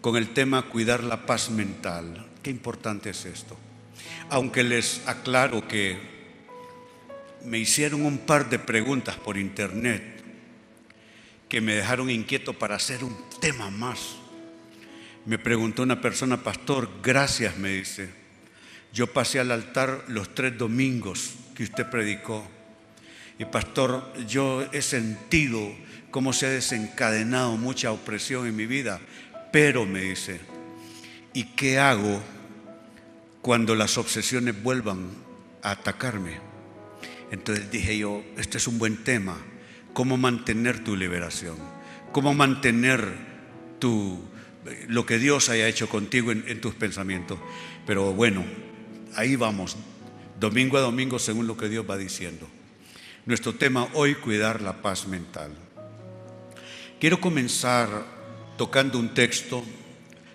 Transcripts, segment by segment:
con el tema cuidar la paz mental. Qué importante es esto. Aunque les aclaro que me hicieron un par de preguntas por internet que me dejaron inquieto para hacer un tema más. Me preguntó una persona, pastor, gracias, me dice. Yo pasé al altar los tres domingos que usted predicó. Y pastor, yo he sentido cómo se ha desencadenado mucha opresión en mi vida pero me dice, ¿y qué hago cuando las obsesiones vuelvan a atacarme? Entonces dije yo, este es un buen tema, cómo mantener tu liberación, cómo mantener tu, lo que Dios haya hecho contigo en, en tus pensamientos. Pero bueno, ahí vamos, domingo a domingo según lo que Dios va diciendo. Nuestro tema hoy, cuidar la paz mental. Quiero comenzar tocando un texto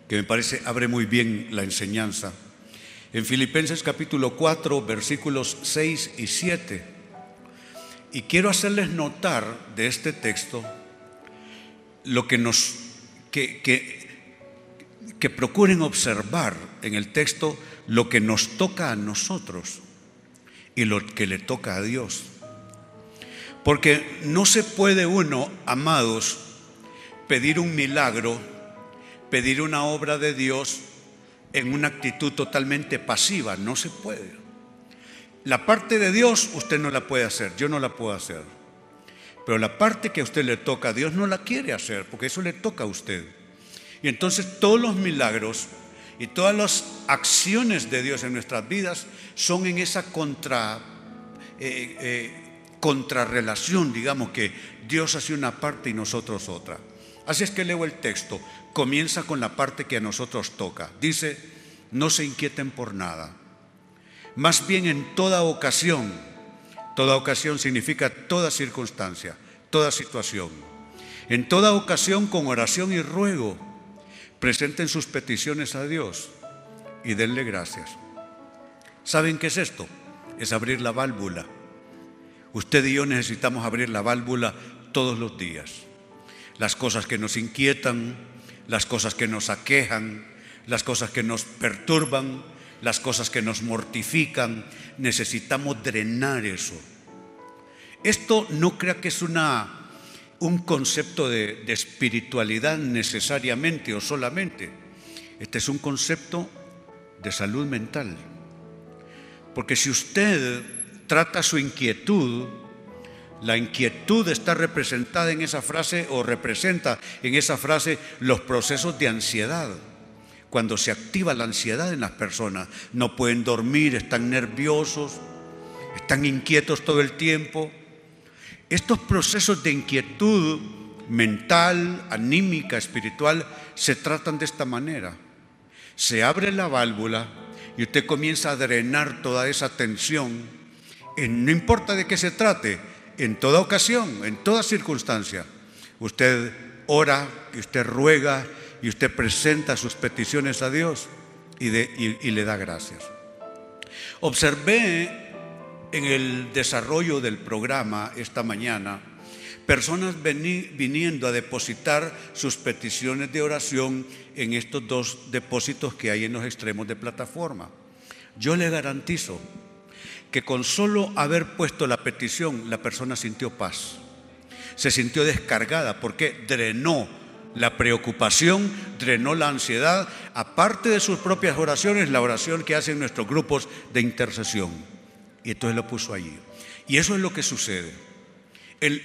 que me parece abre muy bien la enseñanza. En Filipenses capítulo 4, versículos 6 y 7. Y quiero hacerles notar de este texto lo que nos que, que, que procuren observar en el texto lo que nos toca a nosotros y lo que le toca a Dios. Porque no se puede uno, amados, pedir un milagro, pedir una obra de Dios en una actitud totalmente pasiva. No se puede. La parte de Dios usted no la puede hacer, yo no la puedo hacer. Pero la parte que a usted le toca, Dios no la quiere hacer, porque eso le toca a usted. Y entonces todos los milagros y todas las acciones de Dios en nuestras vidas son en esa eh, eh, contrarrelación, digamos que Dios hace una parte y nosotros otra. Así es que leo el texto. Comienza con la parte que a nosotros toca. Dice, no se inquieten por nada. Más bien en toda ocasión, toda ocasión significa toda circunstancia, toda situación. En toda ocasión con oración y ruego, presenten sus peticiones a Dios y denle gracias. ¿Saben qué es esto? Es abrir la válvula. Usted y yo necesitamos abrir la válvula todos los días las cosas que nos inquietan, las cosas que nos aquejan, las cosas que nos perturban, las cosas que nos mortifican. Necesitamos drenar eso. Esto no crea que es una, un concepto de, de espiritualidad necesariamente o solamente. Este es un concepto de salud mental. Porque si usted trata su inquietud la inquietud está representada en esa frase o representa en esa frase los procesos de ansiedad. Cuando se activa la ansiedad en las personas, no pueden dormir, están nerviosos, están inquietos todo el tiempo. Estos procesos de inquietud mental, anímica, espiritual, se tratan de esta manera. Se abre la válvula y usted comienza a drenar toda esa tensión. no importa de qué se trate, en toda ocasión, en toda circunstancia. Usted ora usted ruega y usted presenta sus peticiones a Dios y, le da gracias. Observé en el desarrollo del programa esta mañana personas viniendo a depositar sus peticiones de oración en estos dos depósitos que hay en los extremos de plataforma. Yo le garantizo que con solo haber puesto la petición la persona sintió paz. Se sintió descargada porque drenó la preocupación, drenó la ansiedad, aparte de sus propias oraciones, la oración que hacen nuestros grupos de intercesión. Y entonces lo puso allí. Y eso es lo que sucede.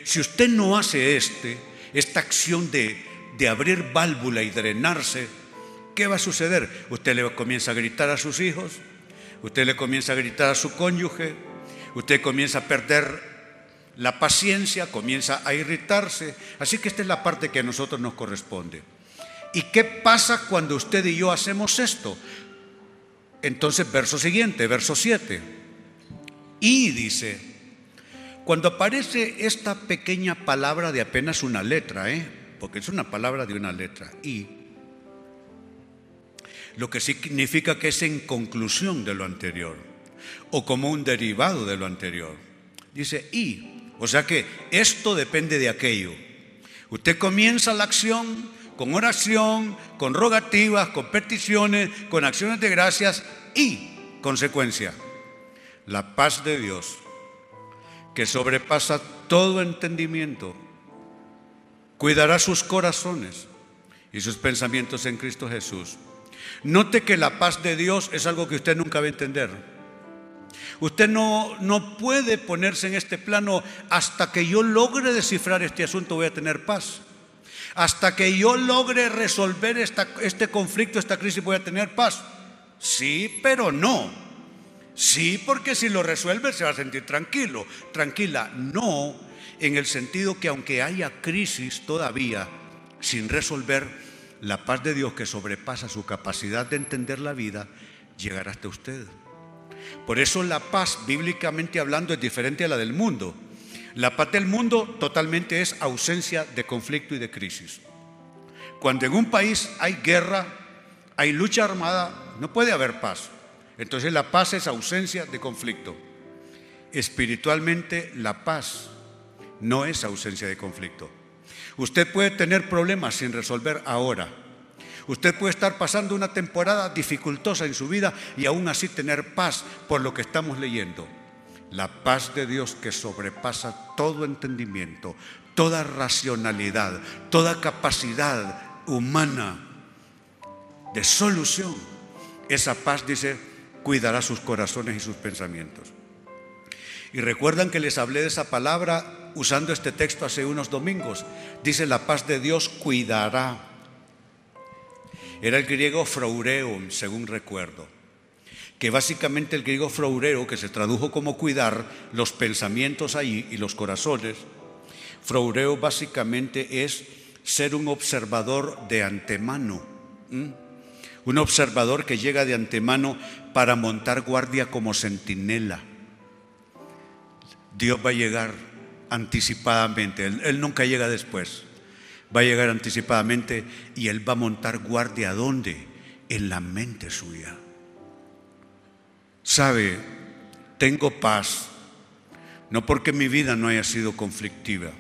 si usted no hace este, esta acción de, de abrir válvula y drenarse, ¿qué va a suceder? Usted le comienza a gritar a sus hijos, usted le comienza a gritar a su cónyuge, usted comienza a perder la paciencia, comienza a irritarse. Así que esta es la parte que a nosotros nos corresponde. ¿Y qué pasa cuando usted y yo hacemos esto? Entonces, verso siguiente, verso 7. Y dice, cuando aparece esta pequeña palabra de apenas una letra, ¿eh? porque es una palabra de una letra, y, lo que significa que es en conclusión de lo anterior, o como un derivado de lo anterior. Dice y, o sea que esto depende de aquello. Usted comienza la acción con oración, con rogativas, con peticiones, con acciones de gracias y, consecuencia, la paz de Dios, que sobrepasa todo entendimiento, cuidará sus corazones y sus pensamientos en Cristo Jesús. Note que la paz de Dios es algo que usted nunca va a entender. Usted no, no puede ponerse en este plano hasta que yo logre descifrar este asunto voy a tener paz. Hasta que yo logre resolver este conflicto, esta crisis, voy a tener paz. Sí, pero no. Sí, porque si lo resuelve se va a sentir tranquilo. Tranquila, no, en el sentido que aunque haya crisis todavía sin resolver, la paz de Dios que sobrepasa su capacidad de entender la vida, llegará hasta usted. Por eso la paz, bíblicamente hablando, es diferente a la del mundo. La paz del mundo totalmente es ausencia de conflicto y de crisis. Cuando en un país hay guerra, hay lucha armada, no puede haber paz. Entonces la paz es ausencia de conflicto. Espiritualmente la paz no es ausencia de conflicto. Usted puede tener problemas sin resolver ahora. Usted puede estar pasando una temporada dificultosa en su vida y aún así tener paz por lo que estamos leyendo. La paz de Dios que sobrepasa todo entendimiento, toda racionalidad, toda capacidad humana de solución. Esa paz, dice, cuidará sus corazones y sus pensamientos. Y recuerdan que les hablé de esa palabra usando este texto hace unos domingos. Dice, la paz de Dios cuidará. Era el griego fraureum, según recuerdo. Que básicamente el griego fraureo, que se tradujo como cuidar los pensamientos ahí y los corazones, fraureo básicamente es ser un observador de antemano. Un observador que llega de antemano para montar guardia como centinela. Dios va a llegar anticipadamente, él, nunca llega después, va a llegar anticipadamente y Él va a montar guardia ¿dónde? En la mente suya. Sabe, tengo paz, no porque mi vida no haya sido conflictiva,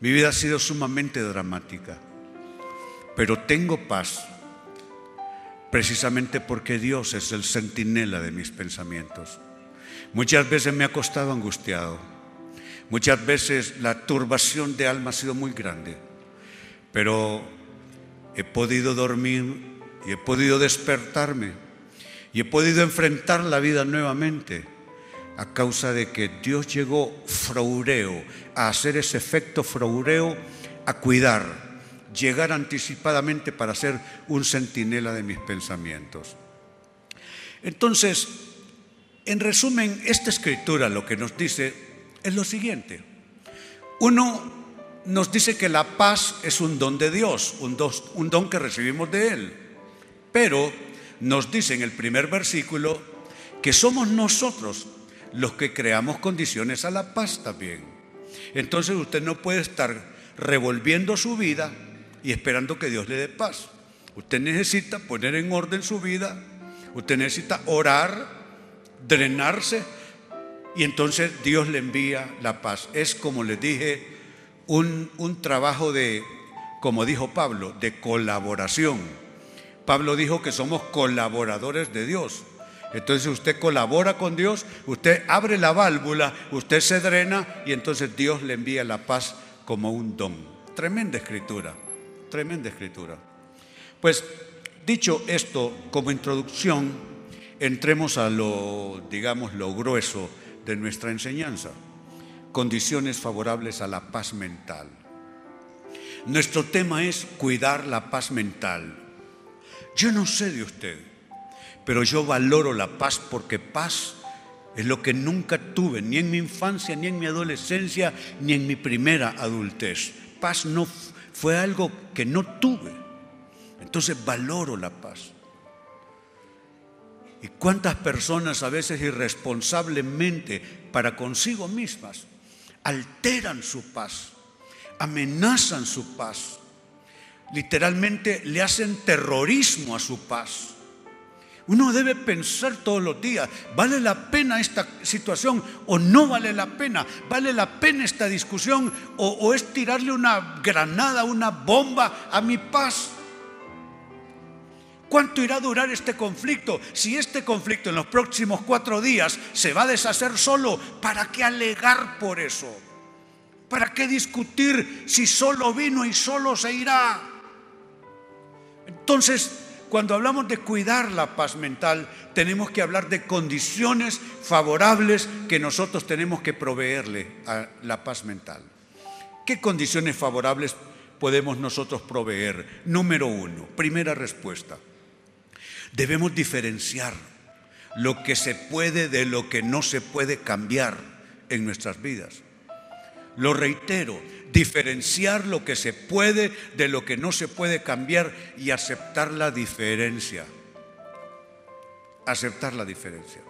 mi vida ha sido sumamente dramática, pero tengo paz precisamente porque Dios es el centinela de mis pensamientos. Muchas veces me ha costado angustiado, muchas veces la turbación de alma ha sido muy grande, pero he podido dormir y he podido despertarme y he podido enfrentar la vida nuevamente a causa de que Dios llegó fraureo, a hacer ese efecto fraureo, a cuidar, llegar anticipadamente para ser un centinela de mis pensamientos. Entonces, en resumen, esta escritura lo que nos dice es lo siguiente. Uno nos dice que la paz es un don de Dios, un, un don que recibimos de Él. Pero nos dice en el primer versículo que somos nosotros los que creamos condiciones a la paz también. Entonces usted no puede estar revolviendo su vida y esperando que Dios le dé paz. Usted necesita poner en orden su vida, usted necesita orar, drenarse y entonces Dios le envía la paz. Es como les dije, un, un trabajo de, como dijo Pablo, de colaboración. Pablo dijo que somos colaboradores de Dios. Entonces usted colabora con Dios, usted abre la válvula, usted se drena y entonces Dios le envía la paz como un don. Tremenda escritura. Tremenda escritura. Pues dicho esto como introducción, entremos a lo, digamos, lo grueso de nuestra enseñanza. Condiciones favorables a la paz mental. Nuestro tema es cuidar la paz mental. Yo no sé de usted, pero yo valoro la paz porque paz es lo que nunca tuve, ni en mi infancia, ni en mi adolescencia, ni en mi primera adultez. Paz no fue algo que no tuve. Entonces valoro la paz. ¿Y cuántas personas a veces irresponsablemente para consigo mismas alteran su paz, amenazan su paz, literalmente le hacen terrorismo a su paz? Uno debe pensar todos los días, ¿vale la pena esta situación o no vale la pena? ¿Vale la pena esta discusión o, es tirarle una granada, una bomba a mi paz? ¿Cuánto irá a durar este conflicto? Si este conflicto en los próximos cuatro días se va a deshacer solo, ¿para qué alegar por eso? ¿Para qué discutir si solo vino y solo se irá? Entonces, cuando hablamos de cuidar la paz mental, tenemos que hablar de condiciones favorables que nosotros tenemos que proveerle a la paz mental. ¿Qué condiciones favorables podemos nosotros proveer? Número uno, primera respuesta. Debemos diferenciar lo que se puede de lo que no se puede cambiar en nuestras vidas. Lo reitero, diferenciar lo que se puede de lo que no se puede cambiar y aceptar la diferencia. Aceptar la diferencia.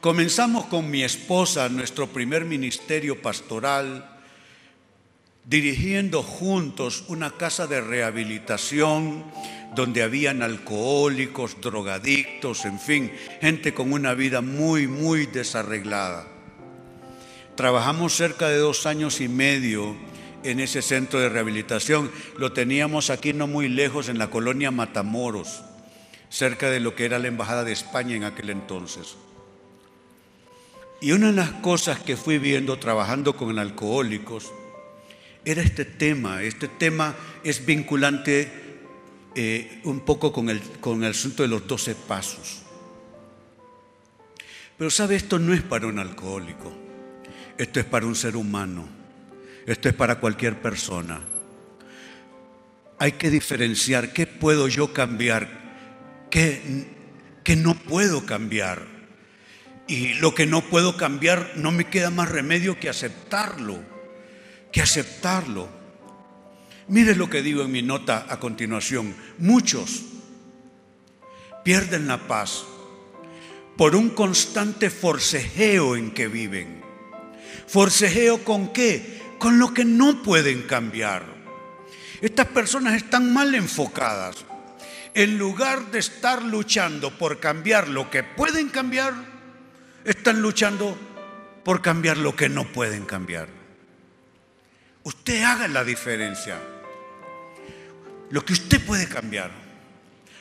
Comenzamos con mi esposa nuestro primer ministerio pastoral, dirigiendo juntos una casa de rehabilitación donde habían alcohólicos, drogadictos, en fin, gente con una vida muy, muy desarreglada. Trabajamos cerca de dos años y medio en ese centro de rehabilitación. Lo teníamos aquí no muy lejos, en la colonia Matamoros, cerca de lo que era la Embajada de España en aquel entonces. Y una de las cosas que fui viendo trabajando con alcohólicos era este tema. Este tema es vinculante eh, un poco con el, con el asunto de los doce pasos. Pero sabe, esto no es para un alcohólico, esto es para un ser humano, esto es para cualquier persona. Hay que diferenciar qué puedo yo cambiar, qué, qué no puedo cambiar. Y lo que no puedo cambiar no me queda más remedio que aceptarlo, que aceptarlo. Mire lo que digo en mi nota a continuación. Muchos pierden la paz por un constante forcejeo en que viven. ¿Forcejeo con qué? Con lo que no pueden cambiar. Estas personas están mal enfocadas. En lugar de estar luchando por cambiar lo que pueden cambiar, están luchando por cambiar lo que no pueden cambiar. Usted haga la diferencia. Lo que usted puede cambiar,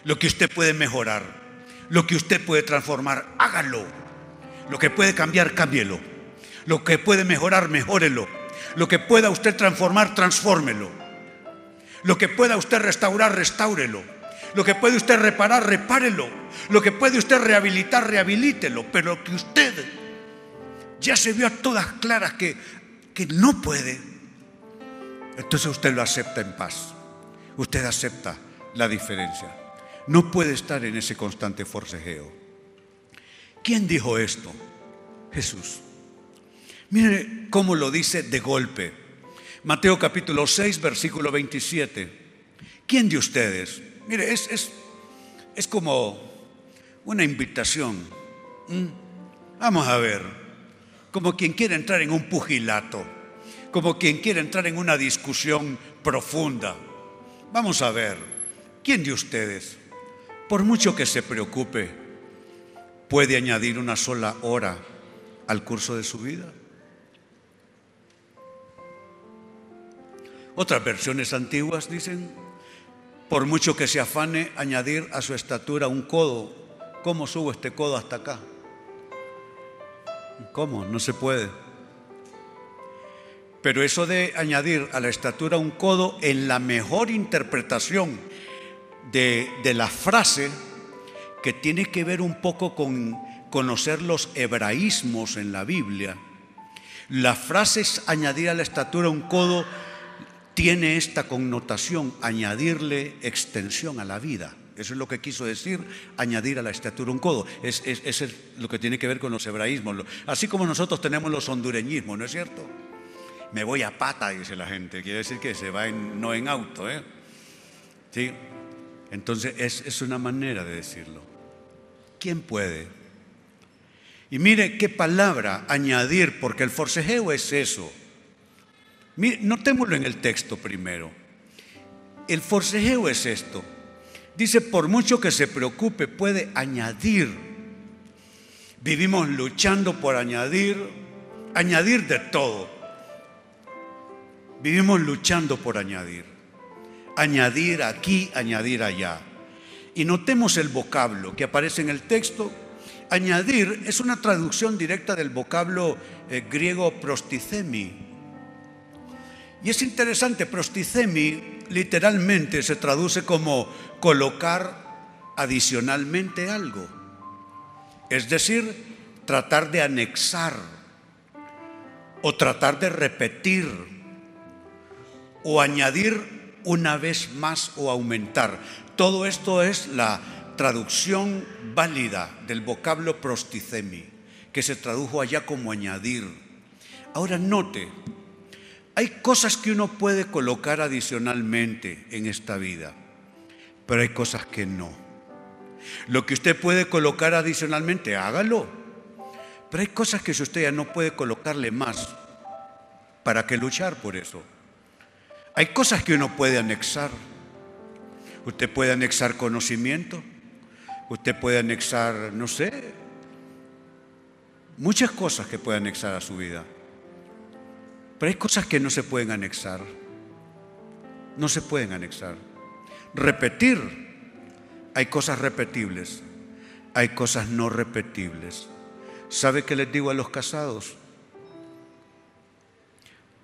lo que usted puede mejorar, lo que usted puede transformar, hágalo. Lo que puede cambiar, cámbielo. Lo que puede mejorar, mejórelo. Lo que pueda usted transformar, transfórmelo. Lo que pueda usted restaurar, restáurelo. Lo que puede usted reparar, repárelo. Lo que puede usted rehabilitar, rehabilítelo. Pero que usted ya se vio a todas claras que, que no puede, entonces usted lo acepta en paz usted acepta la diferencia. No puede estar en ese constante forcejeo. ¿Quién dijo esto? Jesús. Mire cómo lo dice de golpe. Mateo capítulo 6, versículo 27. ¿Quién de ustedes? Mire, es, es, es como una invitación. Vamos a ver, como quien quiere entrar en un pugilato, como quien quiere entrar en una discusión profunda. Vamos a ver, ¿quién de ustedes, por mucho que se preocupe, puede añadir una sola hora al curso de su vida? Otras versiones antiguas dicen, por mucho que se afane añadir a su estatura un codo, ¿cómo subo este codo hasta acá? ¿Cómo? No se puede. Pero eso de añadir a la estatura un codo en la mejor interpretación de, la frase, que tiene que ver un poco con conocer los hebraísmos en la Biblia, la frase es añadir a la estatura un codo tiene esta connotación, añadirle extensión a la vida. Eso es lo que quiso decir, añadir a la estatura un codo. Es, es lo que tiene que ver con los hebraísmos. Así como nosotros tenemos los hondureñismos, ¿no es cierto? Me voy a pata, dice la gente. Quiere decir que se va no en auto. ¿eh? ¿Sí? Entonces es, es una manera de decirlo. ¿Quién puede? Y mire qué palabra añadir, porque el forcejeo es eso. Notémoslo en el texto primero. El forcejeo es esto. Dice, por mucho que se preocupe, puede añadir. Vivimos luchando por añadir, añadir de todo. Vivimos luchando por añadir. Añadir aquí, añadir allá. Y notemos el vocablo que aparece en el texto. Añadir es una traducción directa del vocablo eh, griego prosticemi. Y es interesante, prosticemi literalmente se traduce como colocar adicionalmente algo. Es decir, tratar de anexar o tratar de repetir o añadir una vez más o aumentar. Todo esto es la traducción válida del vocablo prosticemi, que se tradujo allá como añadir. Ahora note, hay cosas que uno puede colocar adicionalmente en esta vida, pero hay cosas que no. Lo que usted puede colocar adicionalmente, hágalo. Pero hay cosas que si usted ya no puede colocarle más, ¿para qué luchar por eso? Hay cosas que uno puede anexar. Usted puede anexar conocimiento, usted puede anexar, no sé, muchas cosas que puede anexar a su vida. Pero hay cosas que no se pueden anexar. No se pueden anexar. Repetir. Hay cosas repetibles. Hay cosas no repetibles. ¿Sabe qué les digo a los casados?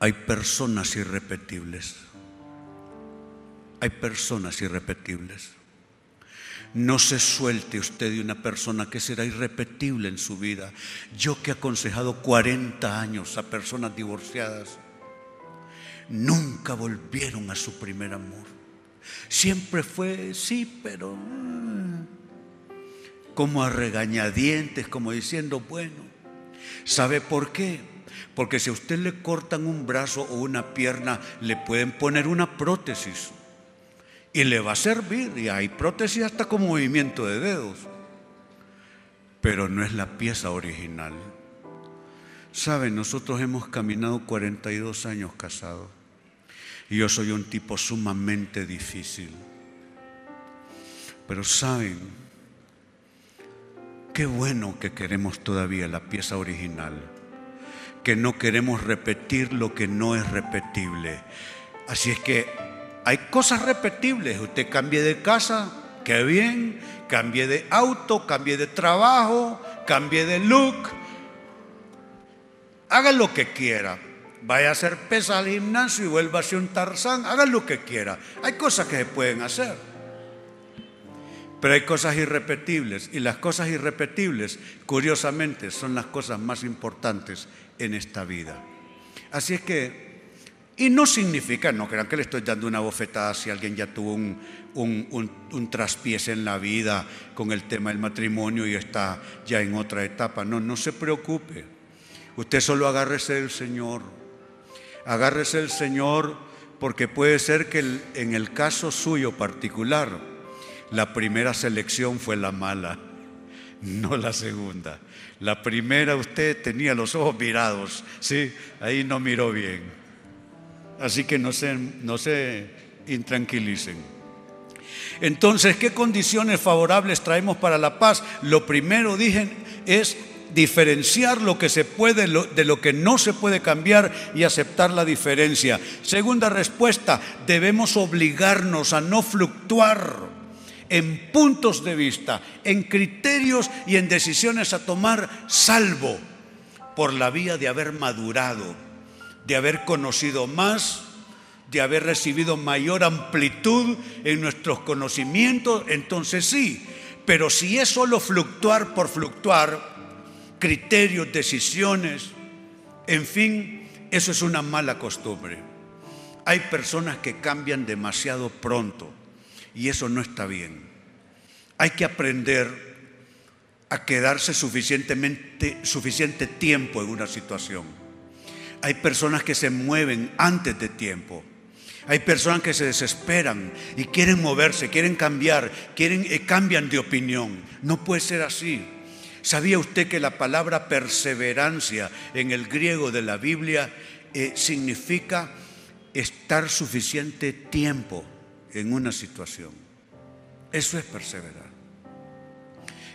Hay personas irrepetibles. Hay personas irrepetibles. No se suelte usted de una persona que será irrepetible en su vida. Yo que he aconsejado 40 años a personas divorciadas, nunca volvieron a su primer amor. Siempre fue, sí, pero ah, como a regañadientes, como diciendo, bueno, ¿sabe por qué? Porque si a usted le cortan un brazo o una pierna, le pueden poner una prótesis y le va a servir. Y hay prótesis hasta con movimiento de dedos. Pero no es la pieza original. Saben, nosotros hemos caminado 42 años casados. Y yo soy un tipo sumamente difícil. Pero saben, qué bueno que queremos todavía la pieza original. Que no queremos repetir lo que no es repetible. Así es que hay cosas repetibles. Usted cambie de casa, qué bien. Cambie de auto, cambie de trabajo, cambie de look. Haga lo que quiera. Vaya a hacer pesa al gimnasio y vuelva a ser un tarzán. Haga lo que quiera. Hay cosas que se pueden hacer. Pero hay cosas irrepetibles. Y las cosas irrepetibles, curiosamente, son las cosas más importantes en esta vida. Así es que y no significa, no crean que le estoy dando una bofetada si alguien ya tuvo un, un, traspiés en la vida con el tema del matrimonio y está ya en otra etapa. No, no se preocupe. Usted solo agárrese del Señor. Agárrese del Señor porque puede ser que en el caso suyo particular, la primera selección fue la mala, no la segunda. La primera usted tenía los ojos mirados, sí, ahí no miró bien. Así que no se, no se intranquilicen. Entonces, ¿qué condiciones favorables traemos para la paz? Lo primero, dije, es diferenciar lo que se puede de lo que no se puede cambiar y aceptar la diferencia. Segunda respuesta, debemos obligarnos a no fluctuar en puntos de vista, en criterios y en decisiones a tomar salvo por la vía de haber madurado de haber conocido más, de haber recibido mayor amplitud en nuestros conocimientos, entonces sí. Pero si es solo fluctuar por fluctuar, criterios, decisiones, en fin, eso es una mala costumbre. Hay personas que cambian demasiado pronto y eso no está bien. Hay que aprender a quedarse suficientemente, suficiente tiempo en una situación. Hay personas que se mueven antes de tiempo. Hay personas que se desesperan y quieren moverse, quieren cambiar, quieren, eh, cambian de opinión. No puede ser así. ¿Sabía usted que la palabra perseverancia en el griego de la Biblia eh, significa estar suficiente tiempo en una situación? Eso es perseverar.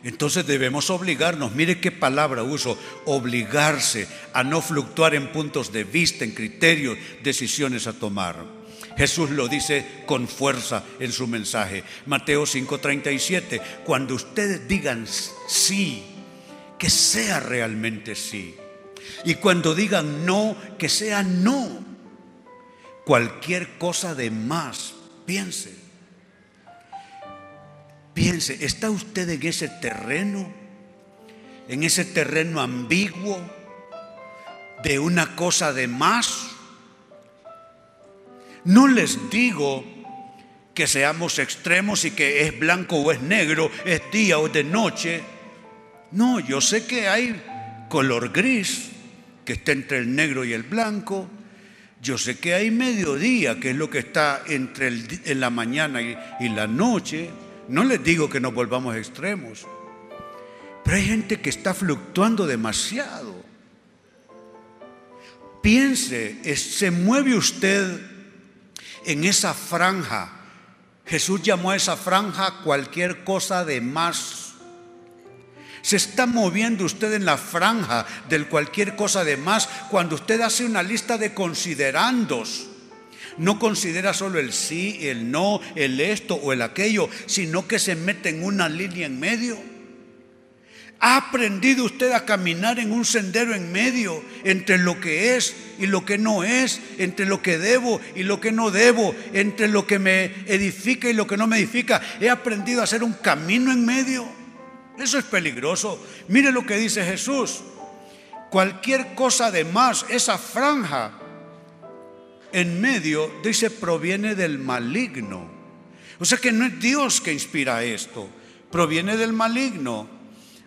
Entonces debemos obligarnos, mire qué palabra uso, obligarse a no fluctuar en puntos de vista, en criterios, decisiones a tomar. Jesús lo dice con fuerza en su mensaje. Mateo 5:37, cuando ustedes digan sí, que sea realmente sí. Y cuando digan no, que sea no. Cualquier cosa de más, piense Piense, ¿está usted en ese terreno? En ese terreno ambiguo de una cosa de más. No les digo que seamos extremos y que es blanco o es negro, es día o de noche. No, yo sé que hay color gris que está entre el negro y el blanco. Yo sé que hay mediodía, que es lo que está entre en la mañana y, y la noche. No les digo que nos volvamos extremos, pero hay gente que está fluctuando demasiado. Piense, se mueve usted en esa franja. Jesús llamó a esa franja cualquier cosa de más. Se está moviendo usted en la franja del cualquier cosa de más cuando usted hace una lista de considerandos no considera solo el sí, el no, el esto o el aquello, sino que se mete en una línea en medio. ¿Ha aprendido usted a caminar en un sendero en medio entre lo que es y lo que no es, entre lo que debo y lo que no debo, entre lo que me edifica y lo que no me edifica? He aprendido a hacer un camino en medio. Eso es peligroso. Mire lo que dice Jesús. Cualquier cosa de más, esa franja en medio, dice, proviene del maligno. O sea que no es Dios que inspira esto, proviene del maligno.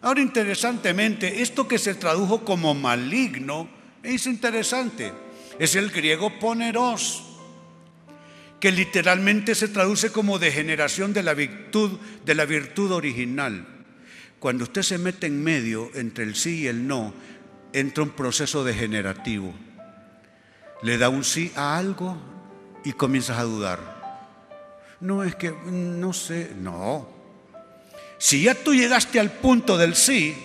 Ahora, interesantemente, esto que se tradujo como maligno es interesante. Es el griego poneros, que literalmente se traduce como degeneración de la virtud, de la virtud original. Cuando usted se mete en medio entre el sí y el no, entra un proceso degenerativo le da un sí a algo y comienzas a dudar. No es que, no sé, no. Si ya tú llegaste al punto del sí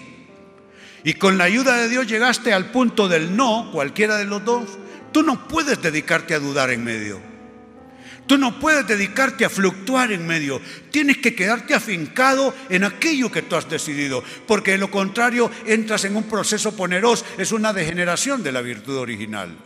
y con la ayuda de Dios llegaste al punto del no, cualquiera de los dos, tú no puedes dedicarte a dudar en medio. Tú no puedes dedicarte a fluctuar en medio. Tienes que quedarte afincado en aquello que tú has decidido, porque de lo contrario entras en un proceso poneroso, es una degeneración de la virtud original.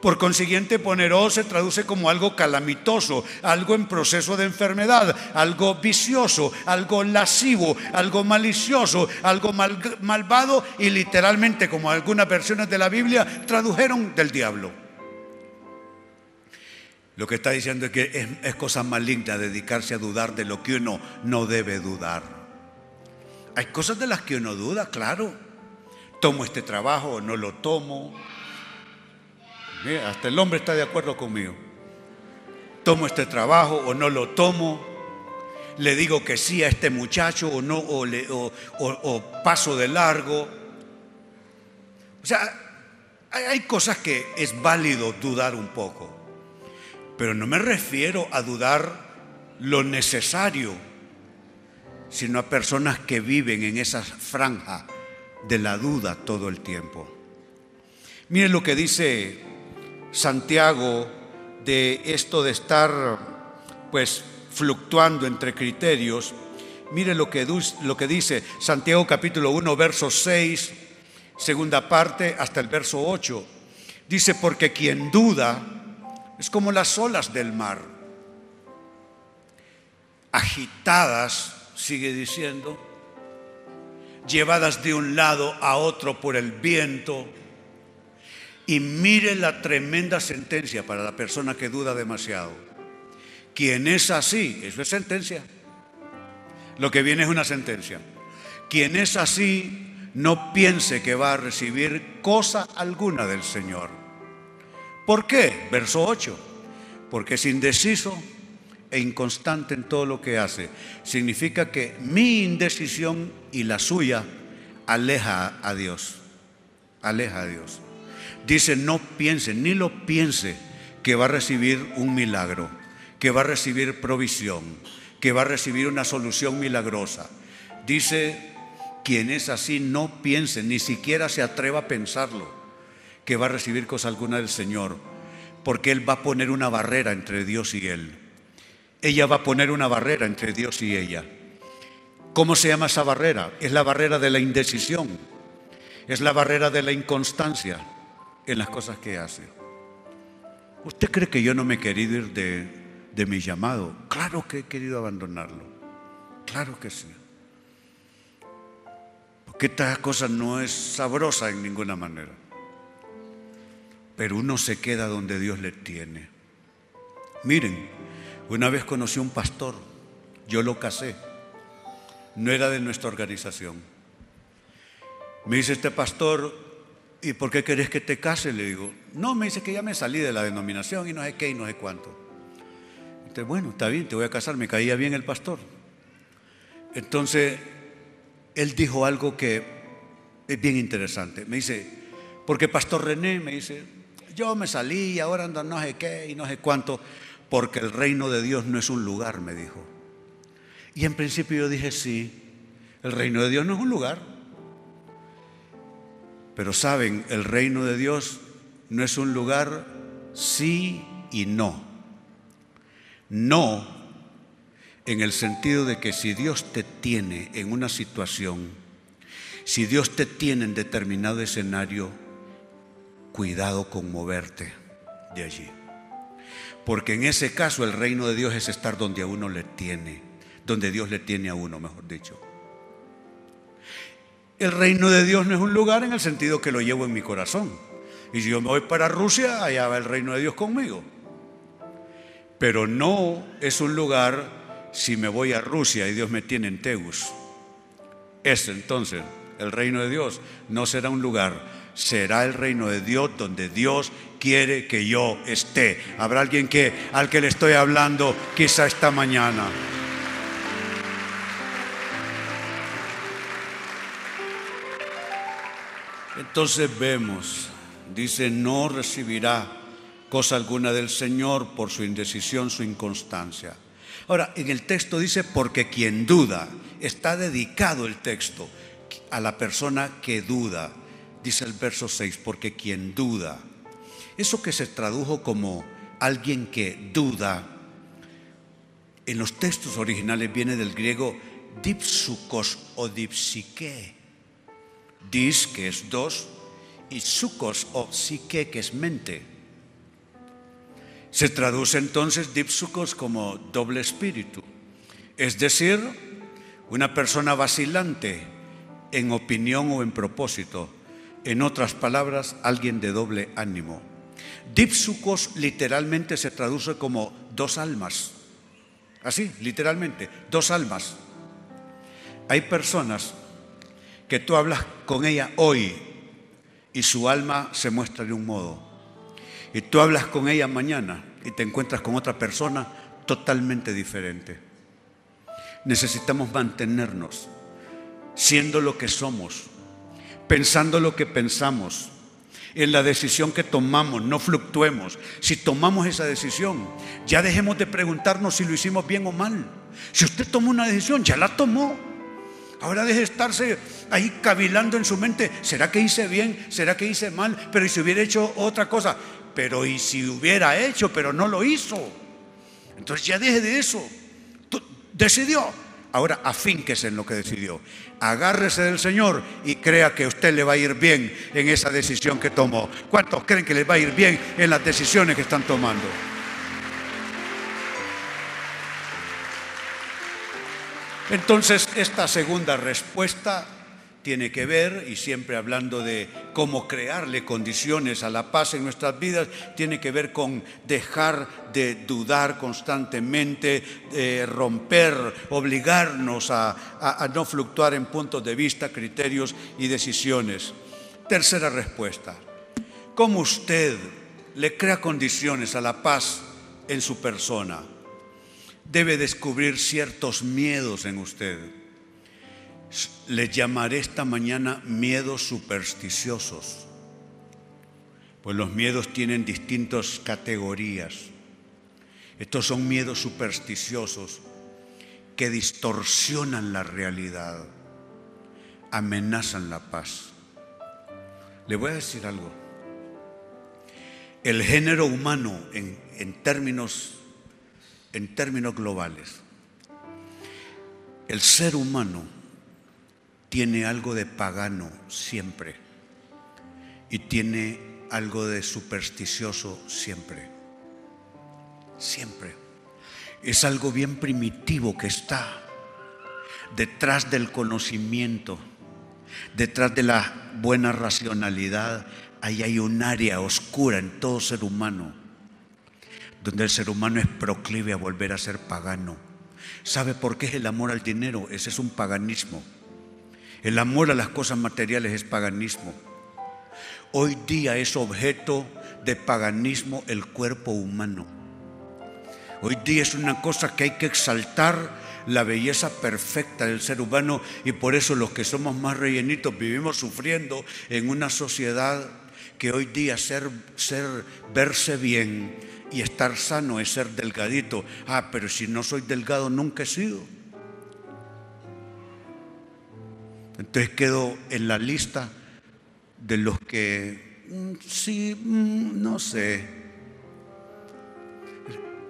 Por consiguiente, poneros se traduce como algo calamitoso, algo en proceso de enfermedad, algo vicioso, algo lascivo, algo malicioso, algo malvado y literalmente, como algunas versiones de la Biblia, tradujeron del diablo. Lo que está diciendo es que es, es cosa maligna dedicarse a dudar de lo que uno no debe dudar. Hay cosas de las que uno duda, claro. ¿Tomo este trabajo o no lo tomo? hasta el hombre está de acuerdo conmigo. ¿Tomo este trabajo o no lo tomo? ¿Le digo que sí a este muchacho o no? ¿O, o paso de largo? O sea, hay cosas que es válido dudar un poco. Pero no me refiero a dudar lo necesario, sino a personas que viven en esa franja de la duda todo el tiempo. Miren lo que dice Santiago de esto de estar pues fluctuando entre criterios, mire lo que, lo que dice Santiago capítulo 1, verso 6, segunda parte hasta el verso 8. Dice, porque quien duda es como las olas del mar, agitadas, sigue diciendo, llevadas de un lado a otro por el viento y mire la tremenda sentencia para la persona que duda demasiado. Quien es así, eso es sentencia. Lo que viene es una sentencia. Quien es así, no piense que va a recibir cosa alguna del Señor. ¿Por qué? Verso 8. porque es indeciso e inconstante en todo lo que hace. Significa que mi indecisión y la suya aleja a Dios. Aleja a Dios. Dice, no piense, ni lo piense, que va a recibir un milagro, que va a recibir provisión, que va a recibir una solución milagrosa. Dice, quien es así, no piense, ni siquiera se atreva a pensarlo, que va a recibir cosa alguna del Señor, porque Él va a poner una barrera entre Dios y Él. Ella va a poner una barrera entre Dios y ella. ¿Cómo se llama esa barrera? Es la barrera de la indecisión, es la barrera de la inconstancia en las cosas que hace. ¿Usted cree que yo no me he querido ir de, de mi llamado? Claro que he querido abandonarlo. Claro que sí. Porque esta cosa no es sabrosa en ninguna manera. Pero uno se queda donde Dios le tiene. Miren, una vez conocí a un pastor, yo lo casé, no era de nuestra organización. Me dice este pastor, ¿y por qué querés que te case? Le digo, no, me dice que ya me salí de la denominación y no sé qué y no sé cuánto. Entonces, bueno, está bien, te voy a casar, me caía bien el pastor. Entonces, él dijo algo que es bien interesante. Me dice, porque Pastor René me dice, yo me salí y ahora ando no sé qué y no sé cuánto, porque el reino de Dios no es un lugar, me dijo. Y en principio yo dije, sí, el reino de Dios no es un lugar. Pero saben, el reino de Dios no es un lugar sí y no. No en el sentido de que si Dios te tiene en una situación, si Dios te tiene en determinado escenario, cuidado con moverte de allí. Porque en ese caso el reino de Dios es estar donde a uno le tiene, donde Dios le tiene a uno, mejor dicho. El reino de Dios no es un lugar en el sentido que lo llevo en mi corazón. Y si yo me voy para Rusia, allá va el reino de Dios conmigo. Pero no es un lugar si me voy a Rusia y Dios me tiene en Teus. Es entonces el reino de Dios no será un lugar, será el reino de Dios donde Dios quiere que yo esté. Habrá alguien que al que le estoy hablando quizá esta mañana. Entonces vemos, dice, no recibirá cosa alguna del Señor por su indecisión, su inconstancia. Ahora, en el texto dice, porque quien duda, está dedicado el texto a la persona que duda. Dice el verso 6, porque quien duda. Eso que se tradujo como alguien que duda, en los textos originales viene del griego dipsukos o dipsike. Dis, que es dos, y sukos o psique, que es mente. Se traduce entonces dipsukos como doble espíritu, es decir, una persona vacilante en opinión o en propósito. En otras palabras, alguien de doble ánimo. Dipsukos literalmente se traduce como dos almas. Así, literalmente, dos almas. Hay personas que tú hablas con ella hoy y su alma se muestra de un modo y tú hablas con ella mañana y te encuentras con otra persona totalmente diferente. Necesitamos mantenernos siendo lo que somos, pensando lo que pensamos, en la decisión que tomamos, no fluctuemos. Si tomamos esa decisión, ya dejemos de preguntarnos si lo hicimos bien o mal. Si usted tomó una decisión, ya la tomó. Ahora deje de estarse ahí cavilando en su mente, ¿será que hice bien? ¿Será que hice mal? Pero si hubiera hecho otra cosa, pero y si hubiera hecho, pero no lo hizo. Entonces ya deje de eso. decidió. Ahora afínquese en lo que decidió. Agárrese del Señor y crea que usted le va a ir bien en esa decisión que tomó. ¿Cuántos creen que les va a ir bien en las decisiones que están tomando? Entonces, esta segunda respuesta tiene que ver, y siempre hablando de cómo crearle condiciones a la paz en nuestras vidas, tiene que ver con dejar de dudar constantemente, romper, obligarnos a no fluctuar en puntos de vista, criterios y decisiones. Tercera respuesta, ¿cómo usted le crea condiciones a la paz en su persona. Debe descubrir ciertos miedos en usted. Les llamaré esta mañana miedos supersticiosos. Pues los miedos tienen distintas categorías. Estos son miedos supersticiosos que distorsionan la realidad, amenazan la paz. Le voy a decir algo. El género humano en, en términos, en términos globales, el ser humano tiene algo de pagano siempre y tiene algo de supersticioso siempre. Siempre. Es algo bien primitivo que está detrás del conocimiento, detrás de la buena racionalidad. Ahí hay un área oscura en todo ser humano, donde el ser humano es proclive a volver a ser pagano. ¿Sabe por qué es el amor al dinero? Ese es un paganismo. El amor a las cosas materiales es paganismo. Hoy día es objeto de paganismo el cuerpo humano. Hoy día es una cosa que hay que exaltar la belleza perfecta del ser humano y por eso los que somos más rellenitos vivimos sufriendo en una sociedad que hoy día ser, ser verse bien y estar sano es ser delgadito. Ah, pero si no soy delgado nunca he sido. Entonces quedo en la lista de los que, mm, sí, mm, no sé.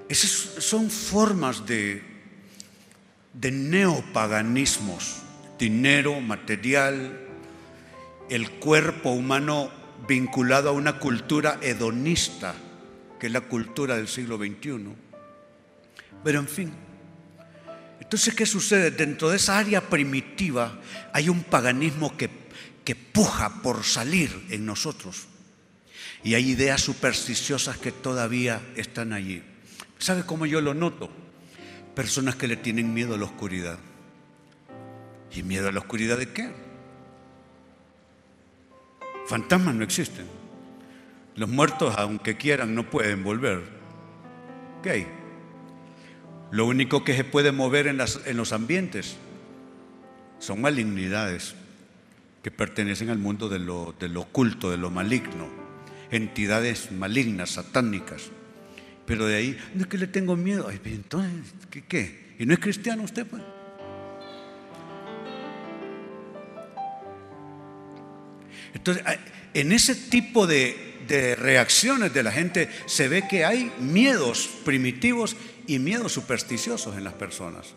Esas son formas de, de neopaganismos, dinero, material, el cuerpo humano vinculado a una cultura hedonista, que es la cultura del siglo XXI. Pero en fin, entonces, ¿qué sucede? Dentro de esa área primitiva hay un paganismo que que puja por salir en nosotros. Y hay ideas supersticiosas que todavía están allí. ¿Sabe cómo yo lo noto? Personas que le tienen miedo a la oscuridad. ¿Y miedo a la oscuridad de qué? Fantasmas no existen. Los muertos, aunque quieran, no pueden volver. ¿Qué hay? Lo único que se puede mover en, en los ambientes son malignidades que pertenecen al mundo de lo, oculto, de lo maligno, entidades malignas, satánicas. Pero de ahí, no es que le tengo miedo. Entonces, ¿qué, ¿qué? ¿Y no es cristiano usted? Pues? Entonces, en ese tipo de, de reacciones de la gente se ve que hay miedos primitivos y miedos supersticiosos en las personas.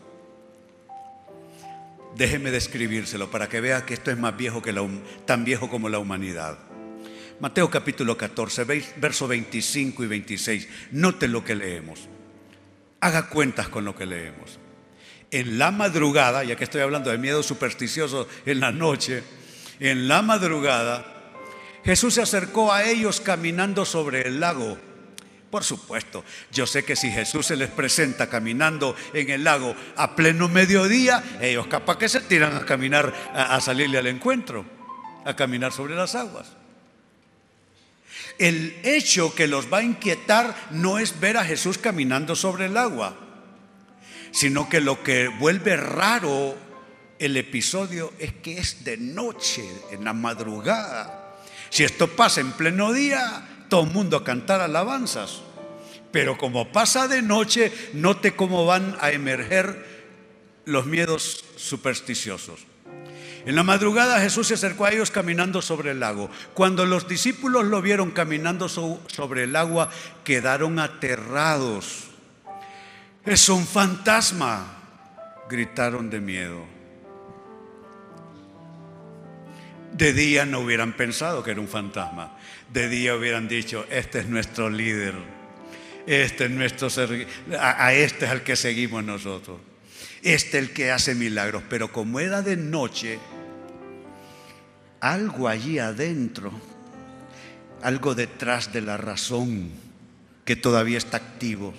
Déjeme describírselo para que vea que esto es más viejo que la, tan viejo como la humanidad. Mateo capítulo 14, verso 25 y 26. Note lo que leemos. Haga cuentas con lo que leemos. En la madrugada, ya que estoy hablando de miedo supersticioso en la noche, en la madrugada, Jesús se acercó a ellos caminando sobre el lago. Por supuesto, yo sé que si Jesús se les presenta caminando en el lago a pleno mediodía, ellos capaz que se tiran a caminar, a, salirle al encuentro, a caminar sobre las aguas. El hecho que los va a inquietar no es ver a Jesús caminando sobre el agua, sino que lo que vuelve raro el episodio es que es de noche, en la madrugada. Si esto pasa en pleno día, todo el mundo a cantar alabanzas. Pero como pasa de noche, note cómo van a emerger los miedos supersticiosos. En la madrugada Jesús se acercó a ellos caminando sobre el lago. Cuando los discípulos lo vieron caminando sobre el agua, quedaron aterrados. Es un fantasma, gritaron de miedo. De día no hubieran pensado que era un fantasma. De día hubieran dicho, este es nuestro líder, este es nuestro a, a este es al que seguimos nosotros, este es el que hace milagros, pero como era de noche, algo allí adentro, algo detrás de la razón que todavía está activo,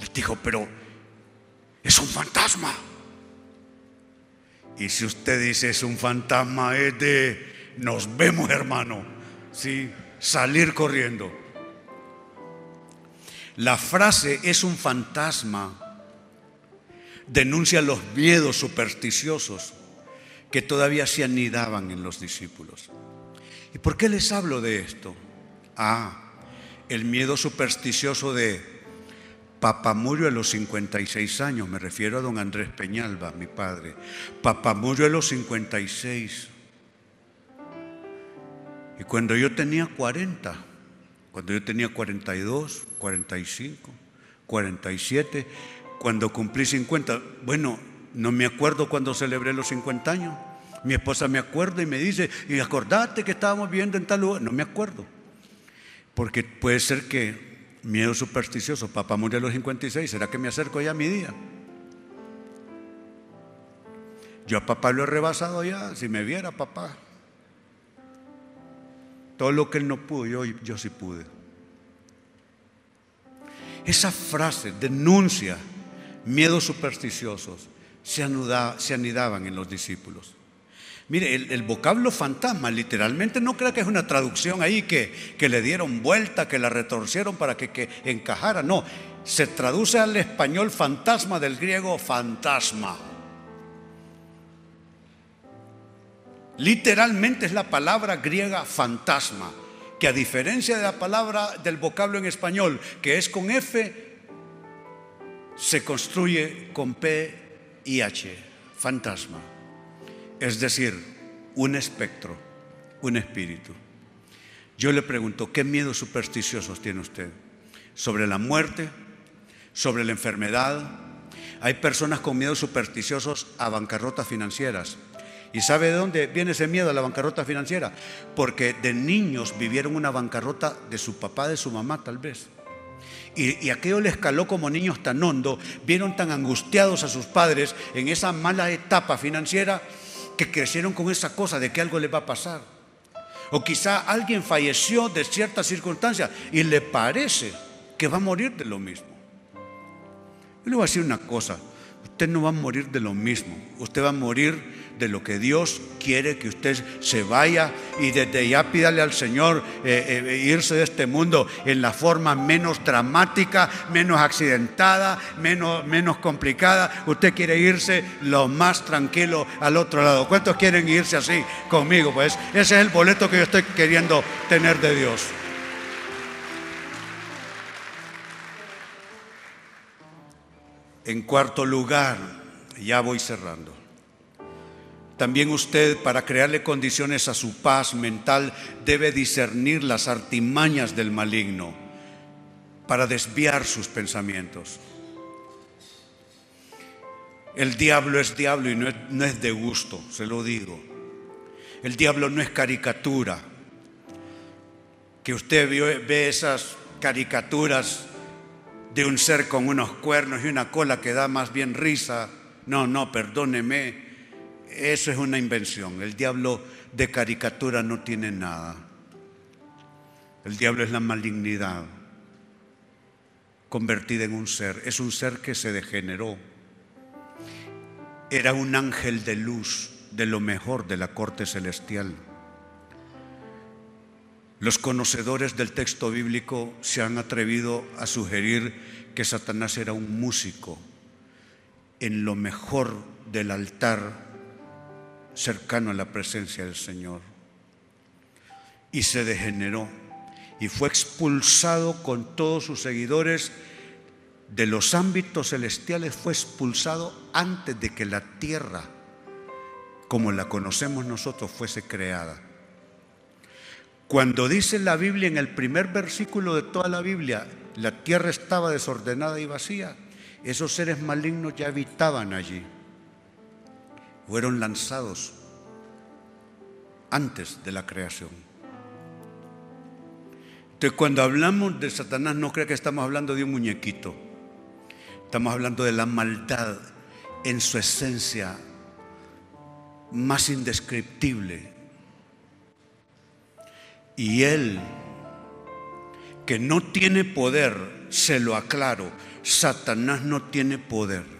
les dijo, pero es un fantasma. Y si usted dice es un fantasma, es de nos vemos hermano. ¿sí? salir corriendo. La frase es un fantasma. Denuncia los miedos supersticiosos que todavía se anidaban en los discípulos. ¿Y por qué les hablo de esto? Ah, el miedo supersticioso de Papá murió a los 56 años, me refiero a don Andrés Peñalba, mi padre. Papá murió a los 56. Y cuando yo tenía 40, cuando yo tenía 42, 45, 47, cuando cumplí 50, bueno, no me acuerdo cuando celebré los 50 años. Mi esposa me acuerda y me dice, y acordate que estábamos viendo en tal lugar. No me acuerdo. Porque puede ser que miedo supersticioso, papá murió a los 56, ¿será que me acerco ya a mi día? Yo a papá lo he rebasado ya, si me viera papá. Todo lo que él no pudo, yo, yo sí pude. Esa frase denuncia miedos supersticiosos, se, se anidaban en los discípulos. Mire, el, vocablo fantasma literalmente no crea que es una traducción ahí que, que le dieron vuelta, que la retorcieron para que, que, encajara. No, se traduce al español fantasma del griego fantasma. Literalmente es la palabra griega fantasma, que a diferencia de la palabra del vocablo en español, que es con F, se construye con P y H, fantasma. Es decir, un espectro, un espíritu. Yo le pregunto, ¿qué miedos supersticiosos tiene usted? ¿Sobre la muerte? ¿Sobre la enfermedad? Hay personas con miedos supersticiosos a bancarrotas financieras ¿Y sabe de dónde viene ese miedo a la bancarrota financiera? Porque de niños vivieron una bancarrota de su papá, de su mamá tal vez. Y, aquello les caló como niños tan hondo, vieron tan angustiados a sus padres en esa mala etapa financiera que crecieron con esa cosa de que algo les va a pasar. O quizá alguien falleció de cierta circunstancia y le parece que va a morir de lo mismo. Yo le voy a decir una cosa, usted no va a morir de lo mismo, usted va a morir de lo que Dios quiere que usted se vaya y desde ya pídale al Señor eh, eh, irse de este mundo en la forma menos dramática, menos accidentada, menos, menos complicada. Usted quiere irse lo más tranquilo al otro lado. ¿Cuántos quieren irse así conmigo? Pues ese es el boleto que yo estoy queriendo tener de Dios. En cuarto lugar, ya voy cerrando. También usted, para crearle condiciones a su paz mental, debe discernir las artimañas del maligno para desviar sus pensamientos. El diablo es diablo y no es, de gusto, se lo digo. El diablo no es caricatura. Que usted ve esas caricaturas de un ser con unos cuernos y una cola que da más bien risa. No, no, perdóneme eso es una invención. El diablo de caricatura no tiene nada. El diablo es la malignidad convertida en un ser. Es un ser que se degeneró. Era un ángel de luz, de lo mejor de la corte celestial. Los conocedores del texto bíblico se han atrevido a sugerir que Satanás era un músico en lo mejor del altar cercano a la presencia del Señor. Y se degeneró y fue expulsado con todos sus seguidores de los ámbitos celestiales, fue expulsado antes de que la tierra, como la conocemos nosotros, fuese creada. Cuando dice la Biblia en el primer versículo de toda la Biblia, la tierra estaba desordenada y vacía, esos seres malignos ya habitaban allí fueron lanzados antes de la creación. Entonces cuando hablamos de Satanás no creo que estamos hablando de un muñequito, estamos hablando de la maldad en su esencia más indescriptible. Y él, que no tiene poder, se lo aclaro, Satanás no tiene poder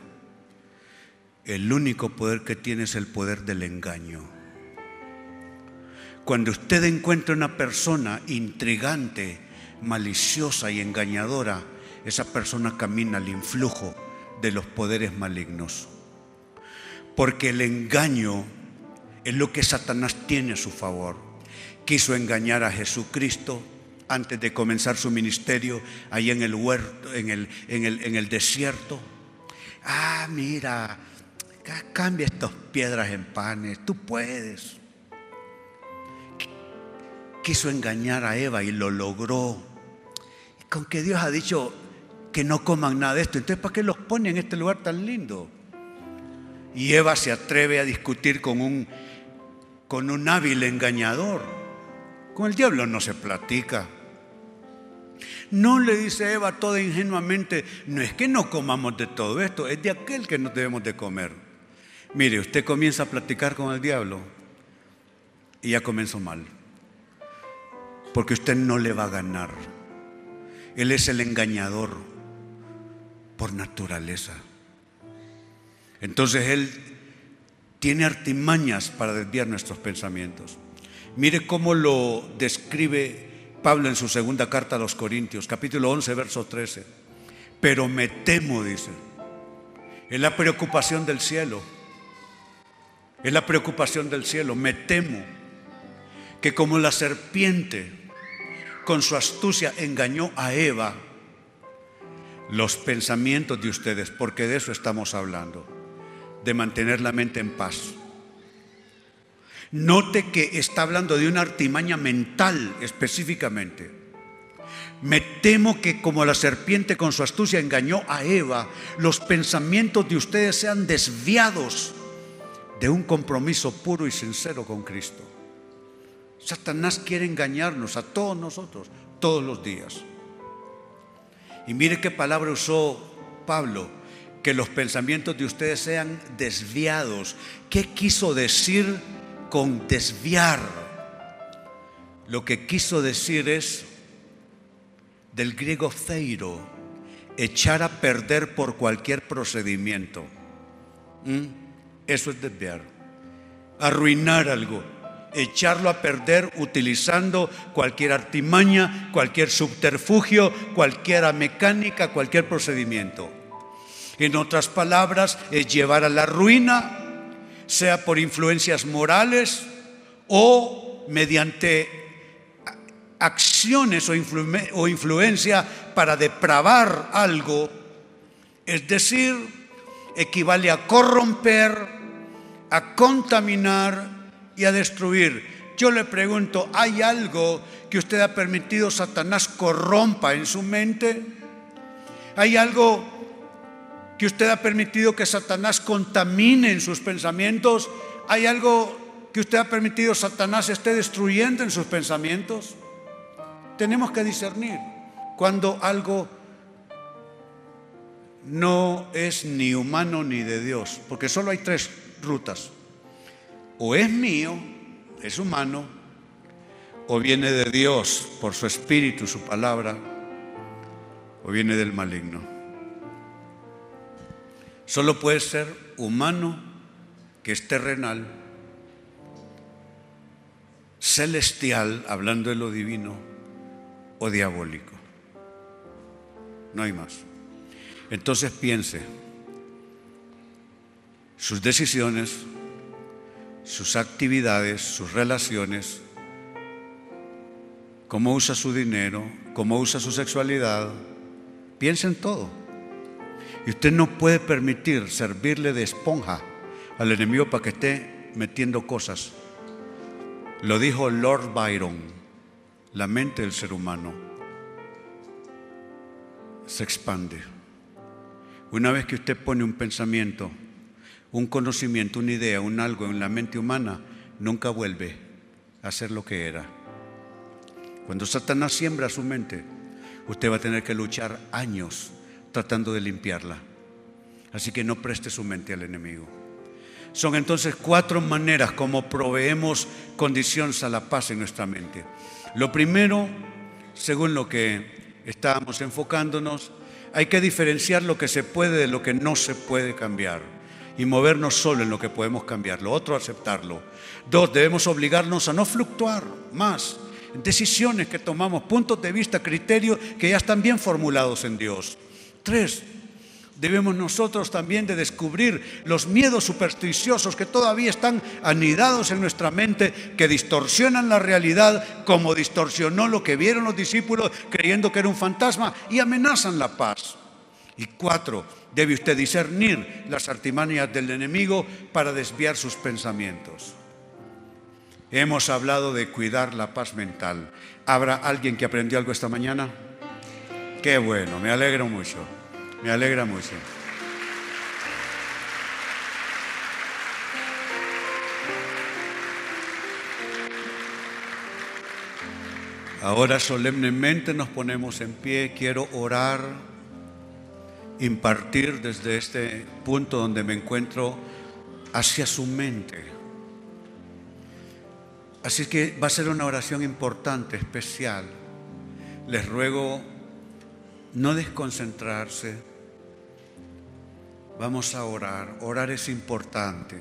el único poder que tiene es el poder del engaño. Cuando usted encuentra una persona intrigante, maliciosa y engañadora, esa persona camina al influjo de los poderes malignos. Porque el engaño es lo que Satanás tiene a su favor. Quiso engañar a Jesucristo antes de comenzar su ministerio ahí en el huerto, en el, en el, en el desierto. Ah, mira, cambia estas piedras en panes, tú puedes. Quiso engañar a Eva y lo logró. Con que Dios ha dicho que no coman nada de esto, entonces ¿para qué los pone en este lugar tan lindo? Y Eva se atreve a discutir con un, con un hábil engañador. Con el diablo no se platica. No le dice Eva toda ingenuamente, no es que no comamos de todo esto, es de aquel que no debemos de comer. Mire, usted comienza a platicar con el diablo y ya comenzó mal, porque usted no le va a ganar. Él es el engañador por naturaleza. Entonces Él tiene artimañas para desviar nuestros pensamientos. Mire cómo lo describe Pablo en su segunda carta a los Corintios, capítulo 11, verso 13. Pero me temo, dice. Es la preocupación del cielo. Es la preocupación del cielo. Me temo que como la serpiente con su astucia engañó a Eva, los pensamientos de ustedes, porque de eso estamos hablando, de mantener la mente en paz Note que está hablando de una artimaña mental específicamente. Me temo que como la serpiente con su astucia engañó a Eva, los pensamientos de ustedes sean desviados de un compromiso puro y sincero con Cristo. Satanás quiere engañarnos a todos nosotros, todos los días. Y mire qué palabra usó Pablo, que los pensamientos de ustedes sean desviados. ¿Qué quiso decir? con desviar. Lo que quiso decir es del griego ceiro, echar a perder por cualquier procedimiento. ¿Mm? Eso es desviar. Arruinar algo, echarlo a perder utilizando cualquier artimaña, cualquier subterfugio, cualquier mecánica, cualquier procedimiento. En otras palabras, es llevar a la ruina sea por influencias morales o mediante acciones o, influencia para depravar algo, es decir, equivale a corromper, a contaminar y a destruir. Yo le pregunto, ¿hay algo que usted ha permitido Satanás corrompa en su mente? ¿Hay algo que usted ha permitido que Satanás contamine en sus pensamientos? ¿Hay algo que usted ha permitido Satanás esté destruyendo en sus pensamientos? Tenemos que discernir cuando algo no es ni humano ni de Dios, porque solo hay tres rutas. O es mío, es humano, o viene de Dios por su espíritu, su palabra, o viene del maligno. Solo puede ser humano, que es terrenal, celestial, hablando de lo divino, o diabólico. No hay más. Entonces piense, sus decisiones, sus actividades, sus relaciones, cómo usa su dinero, cómo usa su sexualidad, piense en todo. Y usted no puede permitir servirle de esponja al enemigo para que esté metiendo cosas. Lo dijo Lord Byron, la mente del ser humano se expande. Una vez que usted pone un pensamiento, un conocimiento, una idea, un algo en la mente humana, nunca vuelve a ser lo que era. Cuando Satanás siembra su mente, usted va a tener que luchar años tratando de limpiarla. Así que no preste su mente al enemigo. Son entonces cuatro maneras como proveemos condiciones a la paz en nuestra mente. Lo primero, según lo que estábamos enfocándonos, hay que diferenciar lo que se puede de lo que no se puede cambiar y movernos solo en lo que podemos cambiar. Lo otro, aceptarlo. Dos, debemos obligarnos a no fluctuar más decisiones que tomamos, puntos de vista, criterios que ya están bien formulados en Dios. Tres, debemos nosotros también de descubrir los miedos supersticiosos que todavía están anidados en nuestra mente, que distorsionan la realidad como distorsionó lo que vieron los discípulos creyendo que era un fantasma y amenazan la paz. Y cuatro, debe usted discernir las artimañas del enemigo para desviar sus pensamientos. Hemos hablado de cuidar la paz mental. ¿Habrá alguien que aprendió algo esta mañana? Qué bueno, me alegro mucho. Me alegra mucho. Ahora solemnemente nos ponemos en pie. Quiero orar, impartir desde este punto donde me encuentro hacia su mente. Así que va a ser una oración importante, especial. Les ruego no desconcentrarse. Vamos a orar. Orar es importante.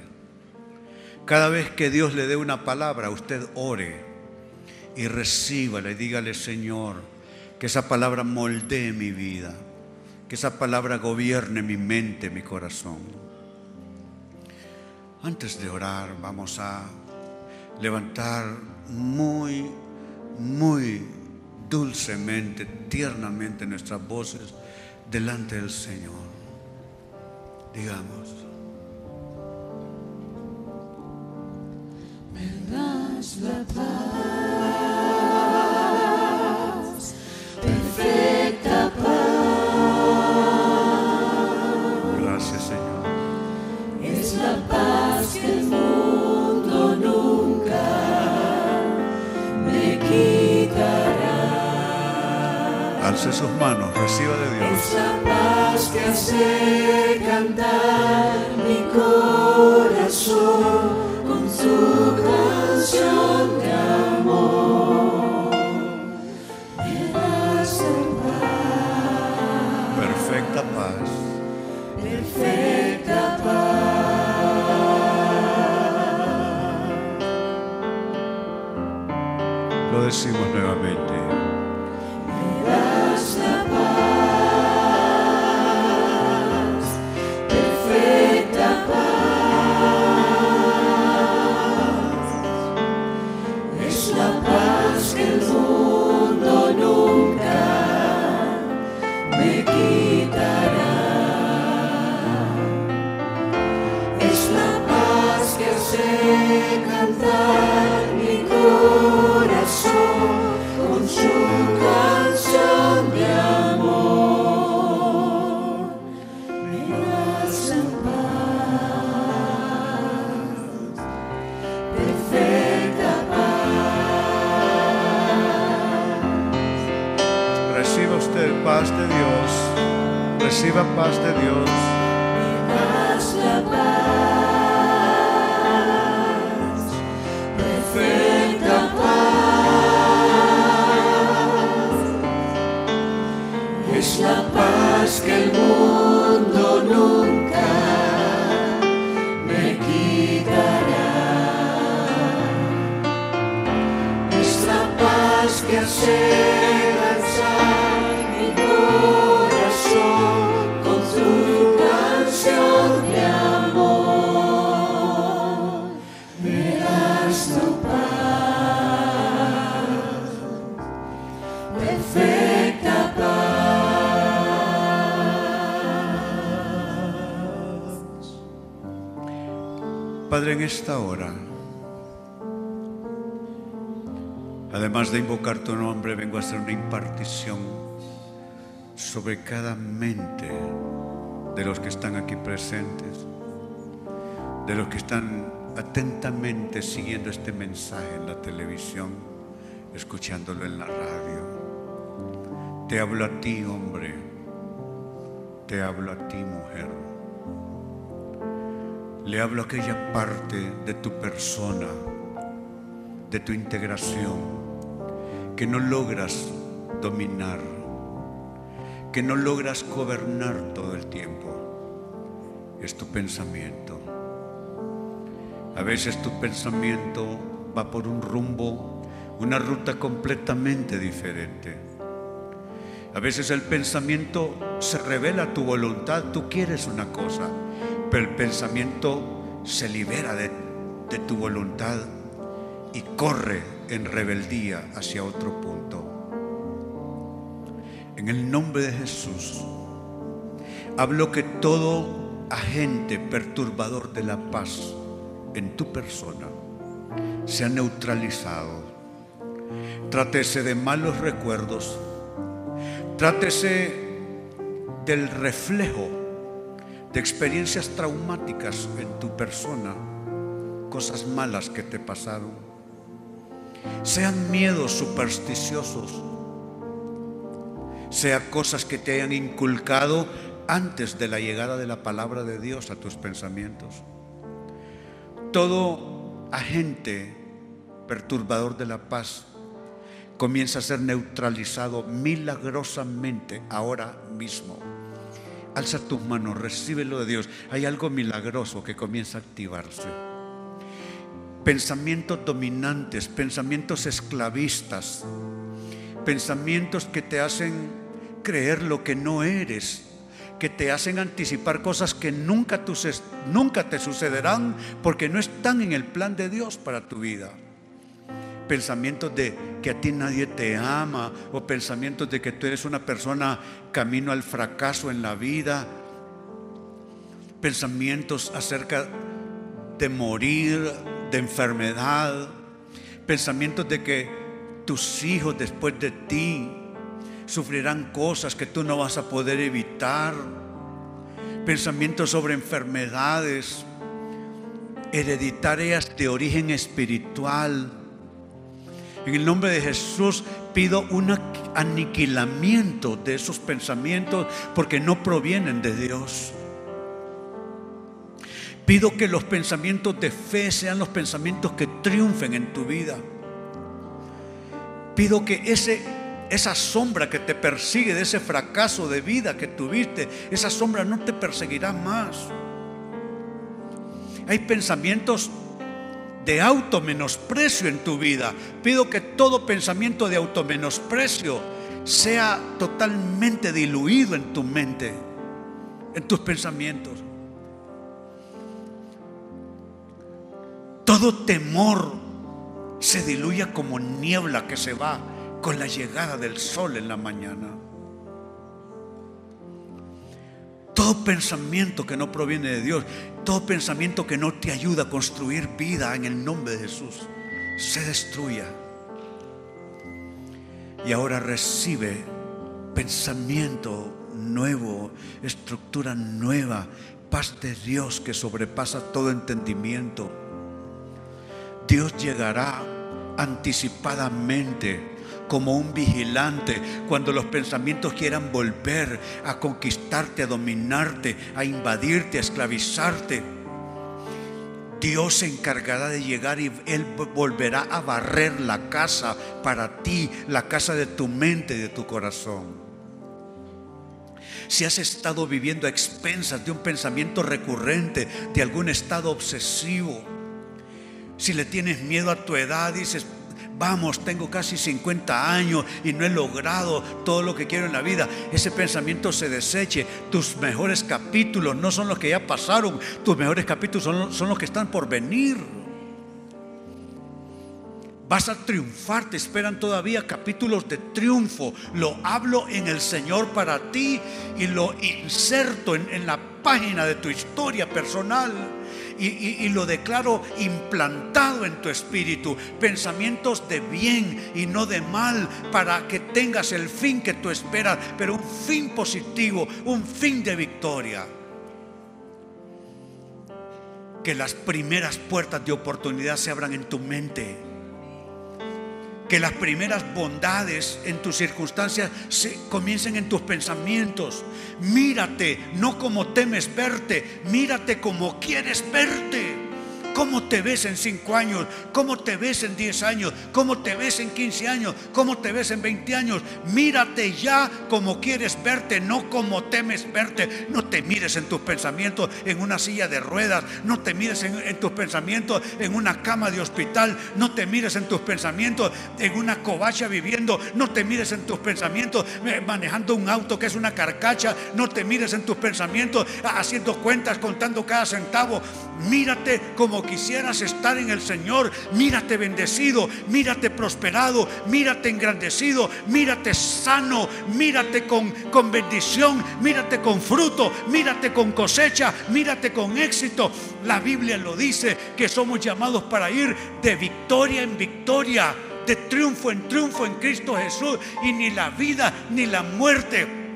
Cada vez que Dios le dé una palabra, usted ore y recíbala y dígale, Señor, que esa palabra moldee mi vida, que esa palabra gobierne mi mente, mi corazón. Antes de orar, vamos a levantar muy, muy dulcemente, tiernamente nuestras voces delante del Señor. Digamos. Me das la paz, Alce sus manos, reciba de Dios. Es la paz que hace cantar mi corazón con su canción de amor. Me das la Perfecta paz, perfecta paz. Lo decimos nuevamente. Reciba paz de Dios. Me das la paz, perfecta paz. Es la paz que el mundo nunca me quitará. Es la paz que hace danzar En esta hora, además de invocar tu nombre, vengo a hacer una impartición sobre cada mente de los que están aquí presentes, de los que están atentamente siguiendo este mensaje en la televisión, escuchándolo en la radio. Te hablo a ti, hombre, te hablo a ti, mujer. Le hablo a aquella parte de tu persona, de tu integración, que no logras dominar, que no logras gobernar todo el tiempo. Es tu pensamiento. A veces tu pensamiento va por un rumbo una ruta completamente diferente. A veces el pensamiento se revela tu voluntad, tú quieres una cosa, pero el pensamiento se libera de, tu voluntad y corre en rebeldía hacia otro punto. En el nombre de Jesús, hablo que todo agente perturbador de la paz en tu persona sea neutralizado. Trátese de malos recuerdos, trátese del reflejo de experiencias traumáticas en tu persona, cosas malas que te pasaron, sean miedos supersticiosos, sea cosas que te hayan inculcado antes de la llegada de la palabra de Dios a tus pensamientos. Todo agente perturbador de la paz comienza a ser neutralizado milagrosamente ahora mismo. Alza tus manos, recíbelo de Dios. Hay algo milagroso que comienza a activarse. Pensamientos dominantes, pensamientos esclavistas, pensamientos que te hacen creer lo que no eres, que te hacen anticipar cosas que nunca, nunca te sucederán porque no están en el plan de Dios para tu vida. Pensamientos de que a ti nadie te ama o pensamientos de que tú eres una persona camino al fracaso en la vida. Pensamientos acerca de morir, de enfermedad. Pensamientos de que tus hijos después de ti sufrirán cosas que tú no vas a poder evitar. Pensamientos sobre enfermedades hereditarias de origen espiritual. En el nombre de Jesús pido un aniquilamiento de esos pensamientos porque no provienen de Dios. Pido que los pensamientos de fe sean los pensamientos que triunfen en tu vida. Pido que ese esa sombra que te persigue de ese fracaso de vida que tuviste, esa sombra no te perseguirá más. Hay pensamientos de automenosprecio en tu vida. Pido que todo pensamiento de automenosprecio sea totalmente diluido en tu mente, en tus pensamientos. Todo temor se diluya como niebla que se va con la llegada del sol en la mañana. Todo pensamiento que no proviene de Dios, todo pensamiento que no te ayuda a construir vida en el nombre de Jesús, se destruya. Y ahora recibe pensamiento nuevo, estructura nueva, paz de Dios que sobrepasa todo entendimiento. Dios llegará anticipadamente como un vigilante cuando los pensamientos quieran volver a conquistarte, a dominarte, a invadirte, a esclavizarte. Dios se encargará de llegar y Él volverá a barrer la casa para ti, la casa de tu mente y de tu corazón. Si has estado viviendo a expensas de un pensamiento recurrente, de algún estado obsesivo, si le tienes miedo a tu edad, dices, vamos, tengo casi 50 años y no he logrado todo lo que quiero en la vida, ese pensamiento se deseche. Tus mejores capítulos no son los que ya pasaron, tus mejores capítulos son, los que están por venir. Vas a triunfar, te esperan todavía capítulos de triunfo. Lo hablo en el Señor para ti y lo inserto en, en la página de tu historia personal y, lo declaro implantado en tu espíritu. Pensamientos de bien y no de mal para que tengas el fin que tú esperas, pero un fin positivo, un fin de victoria. Que las primeras puertas de oportunidad se abran en tu mente que las primeras bondades en tus circunstancias se comiencen en tus pensamientos. Mírate, no como temes verte, mírate como quieres verte, ¿Cómo te ves en 5 años? ¿Cómo te ves en 10 años? ¿Cómo te ves en 15 años? ¿Cómo te ves en 20 años? Mírate ya como quieres verte, no como temes verte. No te mires en tus pensamientos en una silla de ruedas. No te mires en, tus pensamientos en una cama de hospital. No te mires en tus pensamientos en una covacha viviendo. No te mires en tus pensamientos eh, manejando un auto que es una carcacha. No te mires en tus pensamientos haciendo cuentas, contando cada centavo. Mírate como quisieras estar en el Señor. Mírate bendecido, mírate prosperado, mírate engrandecido, mírate sano, mírate con, con bendición, mírate con fruto, mírate con cosecha, mírate con éxito. La Biblia lo dice que somos llamados para ir de victoria en victoria, de triunfo en triunfo en Cristo Jesús. Y ni la vida ni la muerte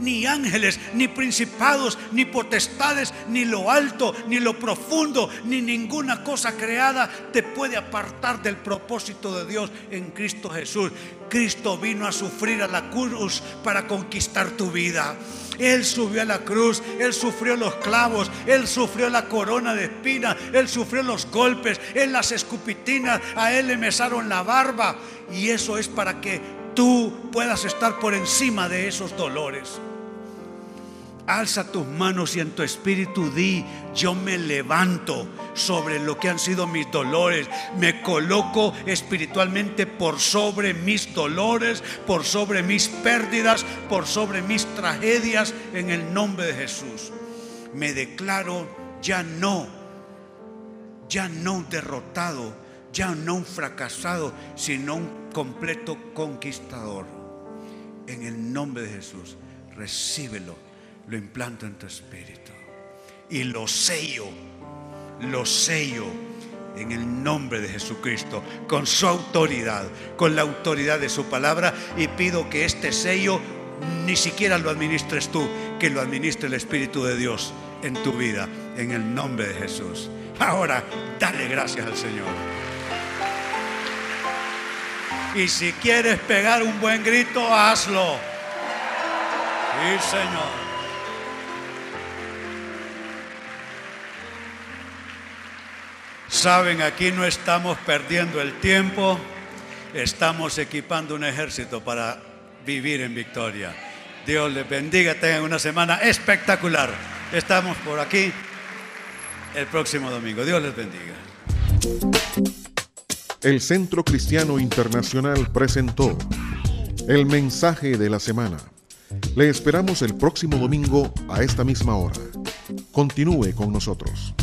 ni ángeles, ni principados, ni potestades, ni lo alto, ni lo profundo, ni ninguna cosa creada te puede apartar del propósito de Dios en Cristo Jesús. Cristo vino a sufrir a la cruz para conquistar tu vida. Él subió a la cruz, Él sufrió los clavos, Él sufrió la corona de espinas, Él sufrió los golpes, Él las escupitinas, a Él le mesaron la barba. Y eso es para que tú puedas estar por encima de esos dolores. Alza tus manos y en tu espíritu di, yo me levanto sobre lo que han sido mis dolores. Me coloco espiritualmente por sobre mis dolores, por sobre mis pérdidas, por sobre mis tragedias en el nombre de Jesús. Me declaro ya no, ya no derrotado, ya no un fracasado, sino un completo conquistador. En el nombre de Jesús, recíbelo lo implanto en tu espíritu. Y lo sello, lo sello en el nombre de Jesucristo, con su autoridad, con la autoridad de su palabra. Y pido que este sello ni siquiera lo administres tú, que lo administre el Espíritu de Dios en tu vida, en el nombre de Jesús. Ahora, dale gracias al Señor. Y si quieres pegar un buen grito, hazlo. Sí, Señor. Saben, aquí no estamos perdiendo el tiempo, estamos equipando un ejército para vivir en victoria. Dios les bendiga, tengan una semana espectacular. Estamos por aquí el próximo domingo. Dios les bendiga. El Centro Cristiano Internacional presentó el mensaje de la semana. Le esperamos el próximo domingo a esta misma hora. Continúe con nosotros.